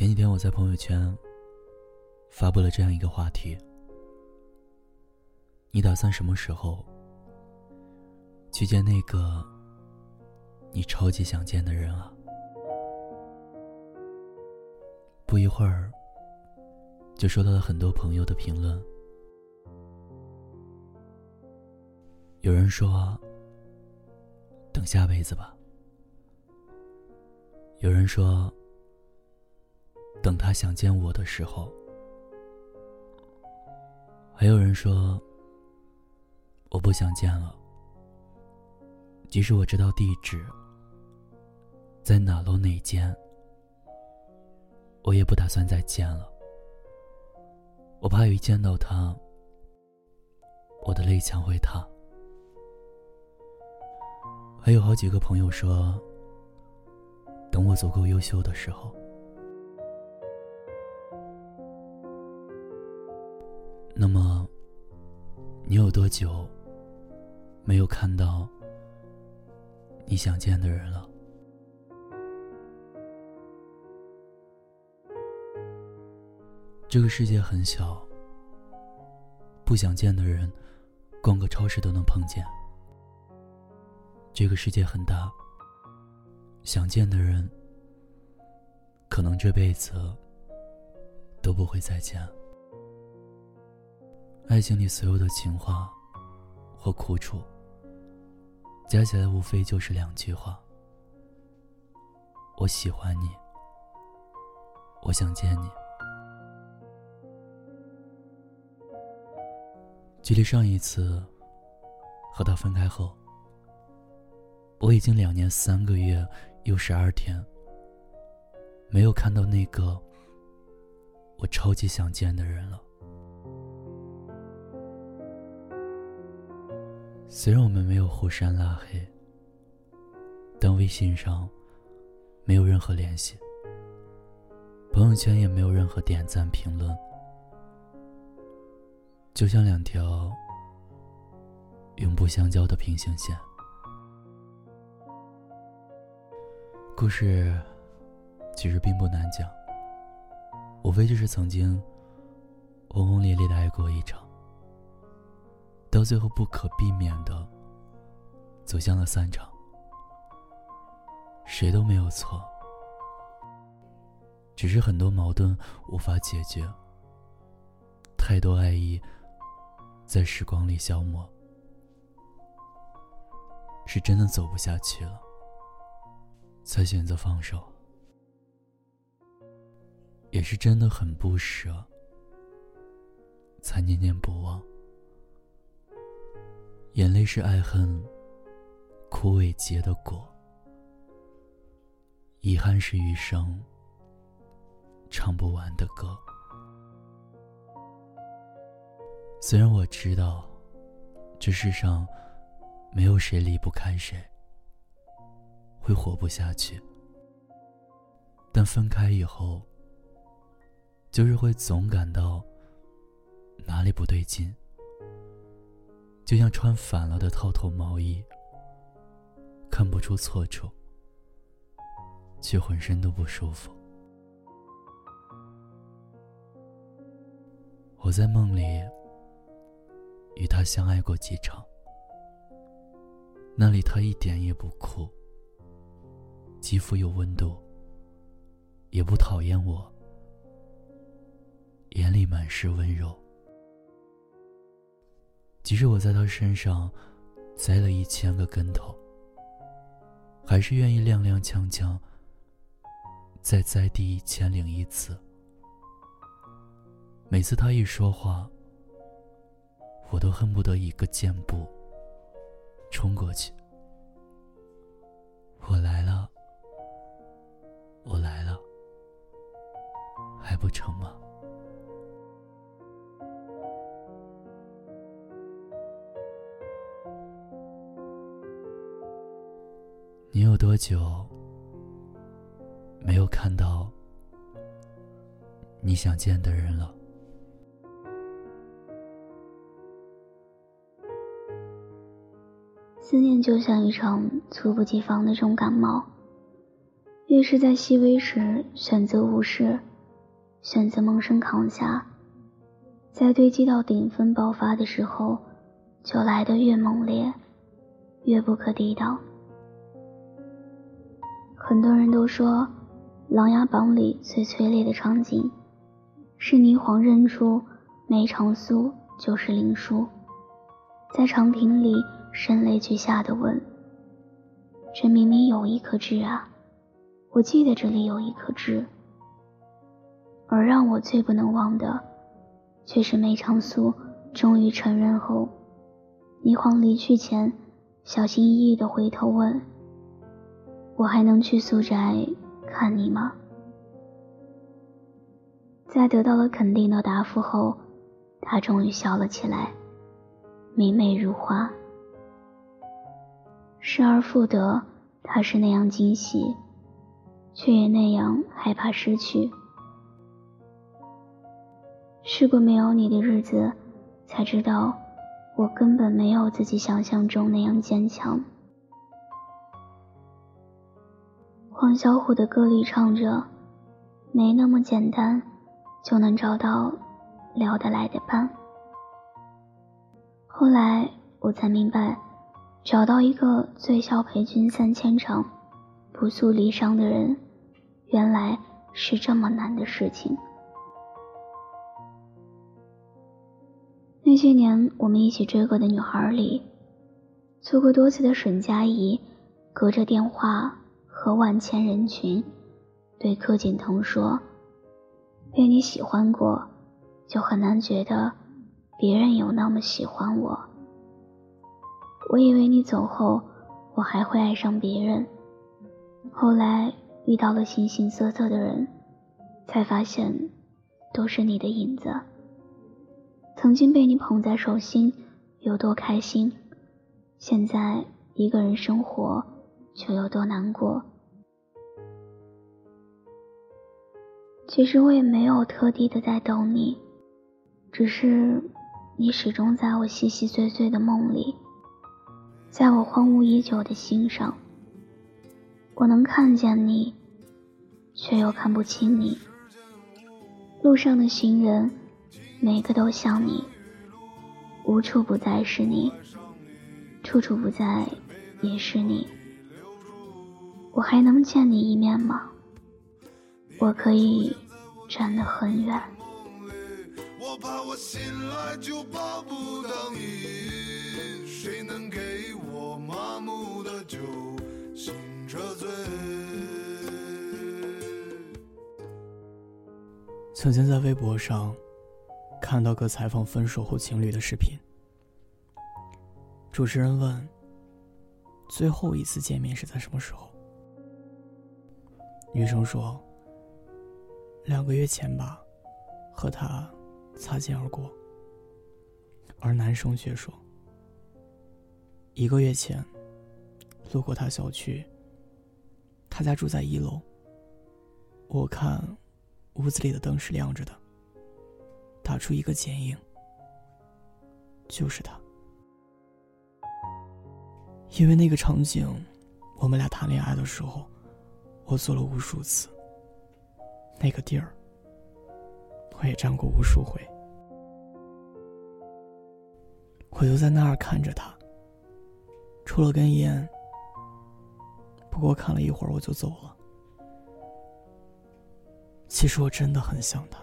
前几天我在朋友圈发布了这样一个话题：你打算什么时候去见那个你超级想见的人啊？不一会儿，就收到了很多朋友的评论。有人说：“等下辈子吧。”有人说：“等他想见我的时候。”还有人说：“我不想见了，即使我知道地址，在哪楼哪间，我也不打算再见了。我怕一见到他，我的泪墙会塌。”还有好几个朋友说：“等我足够优秀的时候。”那么，你有多久没有看到你想见的人了？这个世界很小，不想见的人，逛个超市都能碰见。这个世界很大，想见的人，可能这辈子都不会再见。爱情里所有的情话或苦楚，加起来无非就是两句话：我喜欢你，我想见你。距离上一次和他分开后。我已经两年三个月又十二天，没有看到那个我超级想见的人了。虽然我们没有互删拉黑，但微信上没有任何联系，朋友圈也没有任何点赞评论，就像两条永不相交的平行线。故事其实并不难讲，无非就是曾经轰轰烈烈的爱过一场，到最后不可避免的走向了散场，谁都没有错，只是很多矛盾无法解决，太多爱意在时光里消磨，是真的走不下去了。才选择放手，也是真的很不舍，才念念不忘。眼泪是爱恨枯萎结的果，遗憾是余生唱不完的歌。虽然我知道，这世上没有谁离不开谁。会活不下去，但分开以后，就是会总感到哪里不对劲，就像穿反了的套头毛衣，看不出错处，却浑身都不舒服。我在梦里与他相爱过几场，那里他一点也不酷。肌肤有温度，也不讨厌我，眼里满是温柔。即使我在他身上栽了一千个跟头，还是愿意踉踉跄跄再栽第一千零一次。每次他一说话，我都恨不得一个箭步冲过去。我来了。我来了，还不成吗？多久没有看到你想见的人了？思念就像一场猝不及防的重感冒。越是在细微时选择无视，选择萌生扛下，在堆积到顶峰爆发的时候，就来得越猛烈，越不可抵挡。很多人都说，《琅琊榜》里最催泪的场景，是霓凰认出梅长苏就是林殊，在长亭里声泪俱下的问：“这明明有一颗痣啊，我记得这里有一颗痣。”而让我最不能忘的，却是梅长苏终于承认后，霓凰离去前，小心翼翼地回头问：“我还能去苏宅看你吗？”在得到了肯定的答复后，他终于笑了起来，明媚如花。失而复得，他是那样惊喜，却也那样害怕失去。试过没有你的日子，才知道我根本没有自己想象中那样坚强。黄小琥的歌里唱着：“没那么简单，就能找到聊得来的伴。”后来我才明白，找到一个醉笑陪君三千场，不诉离殇的人，原来是这么难的事情。那些年我们一起追过的女孩里，错过多次的沈佳宜，隔着电话和万千人群，对柯景腾说：“被你喜欢过，就很难觉得别人有那么喜欢我。”我以为你走后，我还会爱上别人，后来遇到了形形色色的人，才发现，都是你的影子。曾经被你捧在手心，有多开心；现在一个人生活，却有多难过。其实我也没有特地的在等你，只是你始终在我细细碎碎的梦里，在我荒芜已久的心上。我能看见你，却又看不清你。路上的行人。每个都像你，无处不在是你，处处不在也是你。我还能见你一面吗？我可以站得很远。我怕我醒来就抱不到你，谁能给我麻木的酒醒着醉曾经在微博上。看到个采访分手后情侣的视频，主持人问：“最后一次见面是在什么时候？”女生说：“两个月前吧，和他擦肩而过。”而男生却说：“一个月前，路过他小区，他家住在一楼，我看屋子里的灯是亮着的。”打出一个剪影，就是他。因为那个场景，我们俩谈恋爱的时候，我做了无数次。那个地儿，我也站过无数回。我就在那儿看着他，抽了根烟。不过看了一会儿我就走了。其实我真的很想他。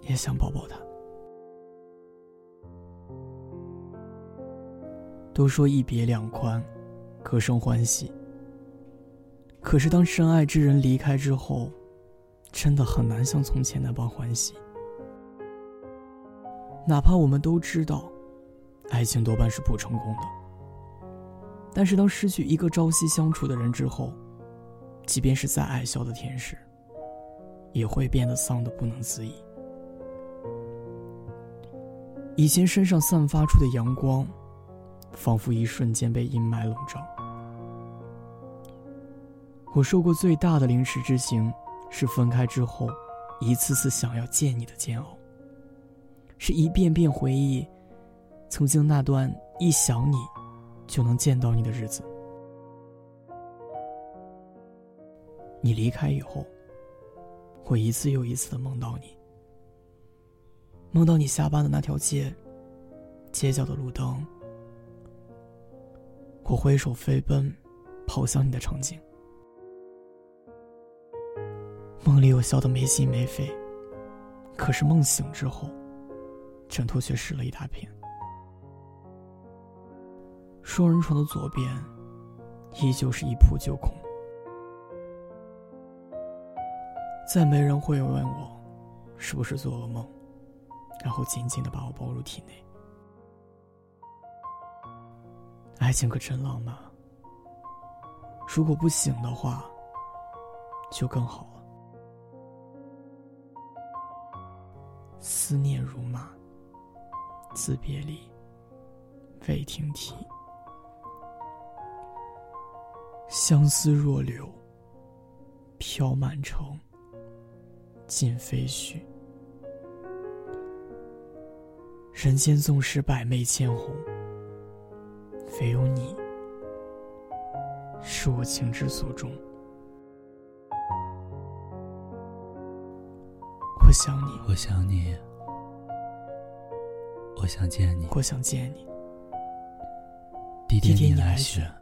也想抱抱他。都说一别两宽，各生欢喜。可是当深爱之人离开之后，真的很难像从前那般欢喜。哪怕我们都知道，爱情多半是不成功的。但是当失去一个朝夕相处的人之后，即便是再爱笑的天使，也会变得丧得不能自已。以前身上散发出的阳光，仿佛一瞬间被阴霾笼罩。我受过最大的凌迟之刑，是分开之后，一次次想要见你的煎熬。是一遍遍回忆，曾经那段一想你，就能见到你的日子。你离开以后，我一次又一次的梦到你，梦到你下班的那条街，街角的路灯，我挥手飞奔，跑向你的场景。梦里我笑得没心没肺，可是梦醒之后，枕头却湿了一大片。双人床的左边，依旧是一扑就空。再没人会问我，是不是做噩梦，然后紧紧的把我抱入体内。爱情可真浪漫。如果不醒的话，就更好了。思念如马，自别离，未停蹄。相思若柳，飘满城，尽飞絮。人间纵使百媚千红，唯有你是我情之所钟。我想你，我想你，我想见你，我想见你。滴滴点你来选选，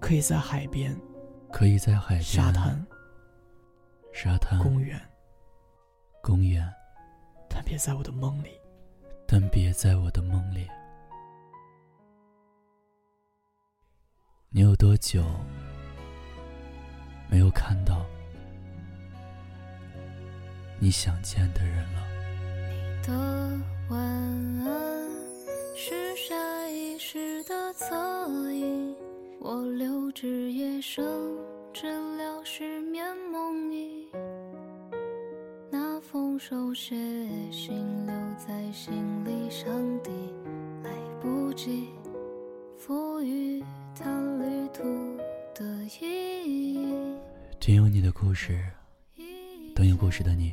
可以在海边、可以在海边、沙滩、沙滩、公园，公园，但别在我的梦里。但别在我的梦里。你有多久没有看到你想见的人了？的晚安是下意识的侧影，我留至夜深，治疗失眠梦呓。那封手写信留在行李箱底，来不及赋予它旅途的意义。仅有你的故事，等有故事的你。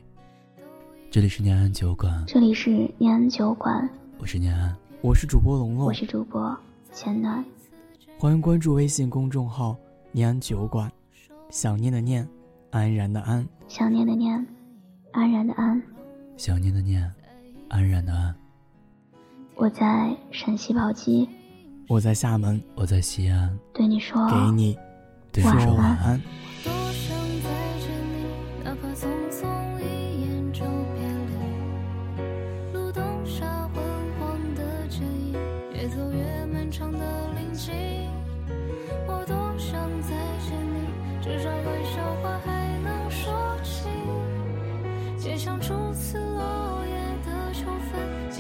这里是念安酒馆，这里是念安酒馆，我是念安。我是主播龙龙我，是主播钱暖。欢迎关注微信公众号“念安酒馆”，想念的念，安然的安。想念的念，安然的安。想念的念，安然的安。我在陕西宝鸡我在厦门，我在西安，对你说，给你对你说说晚安。晚安。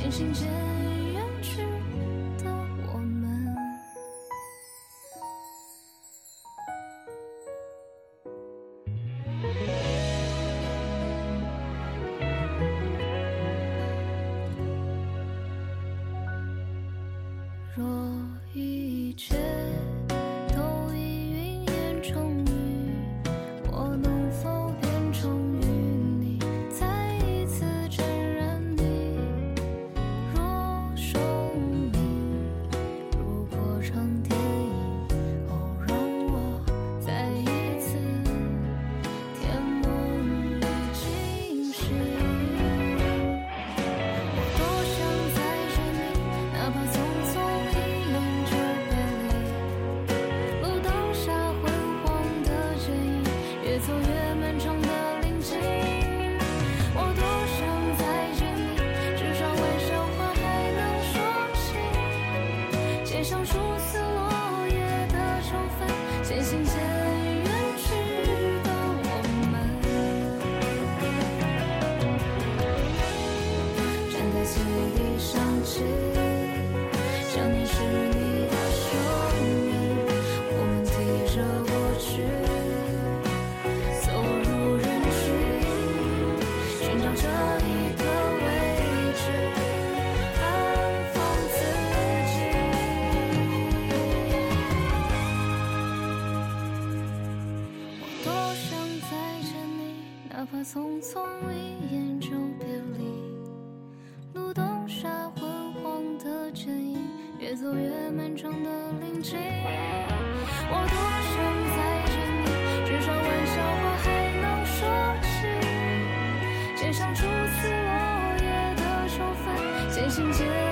渐行渐让这一个位置安放自己。我多想再见你，哪怕匆匆一眼。街上初次落叶的秋分渐行渐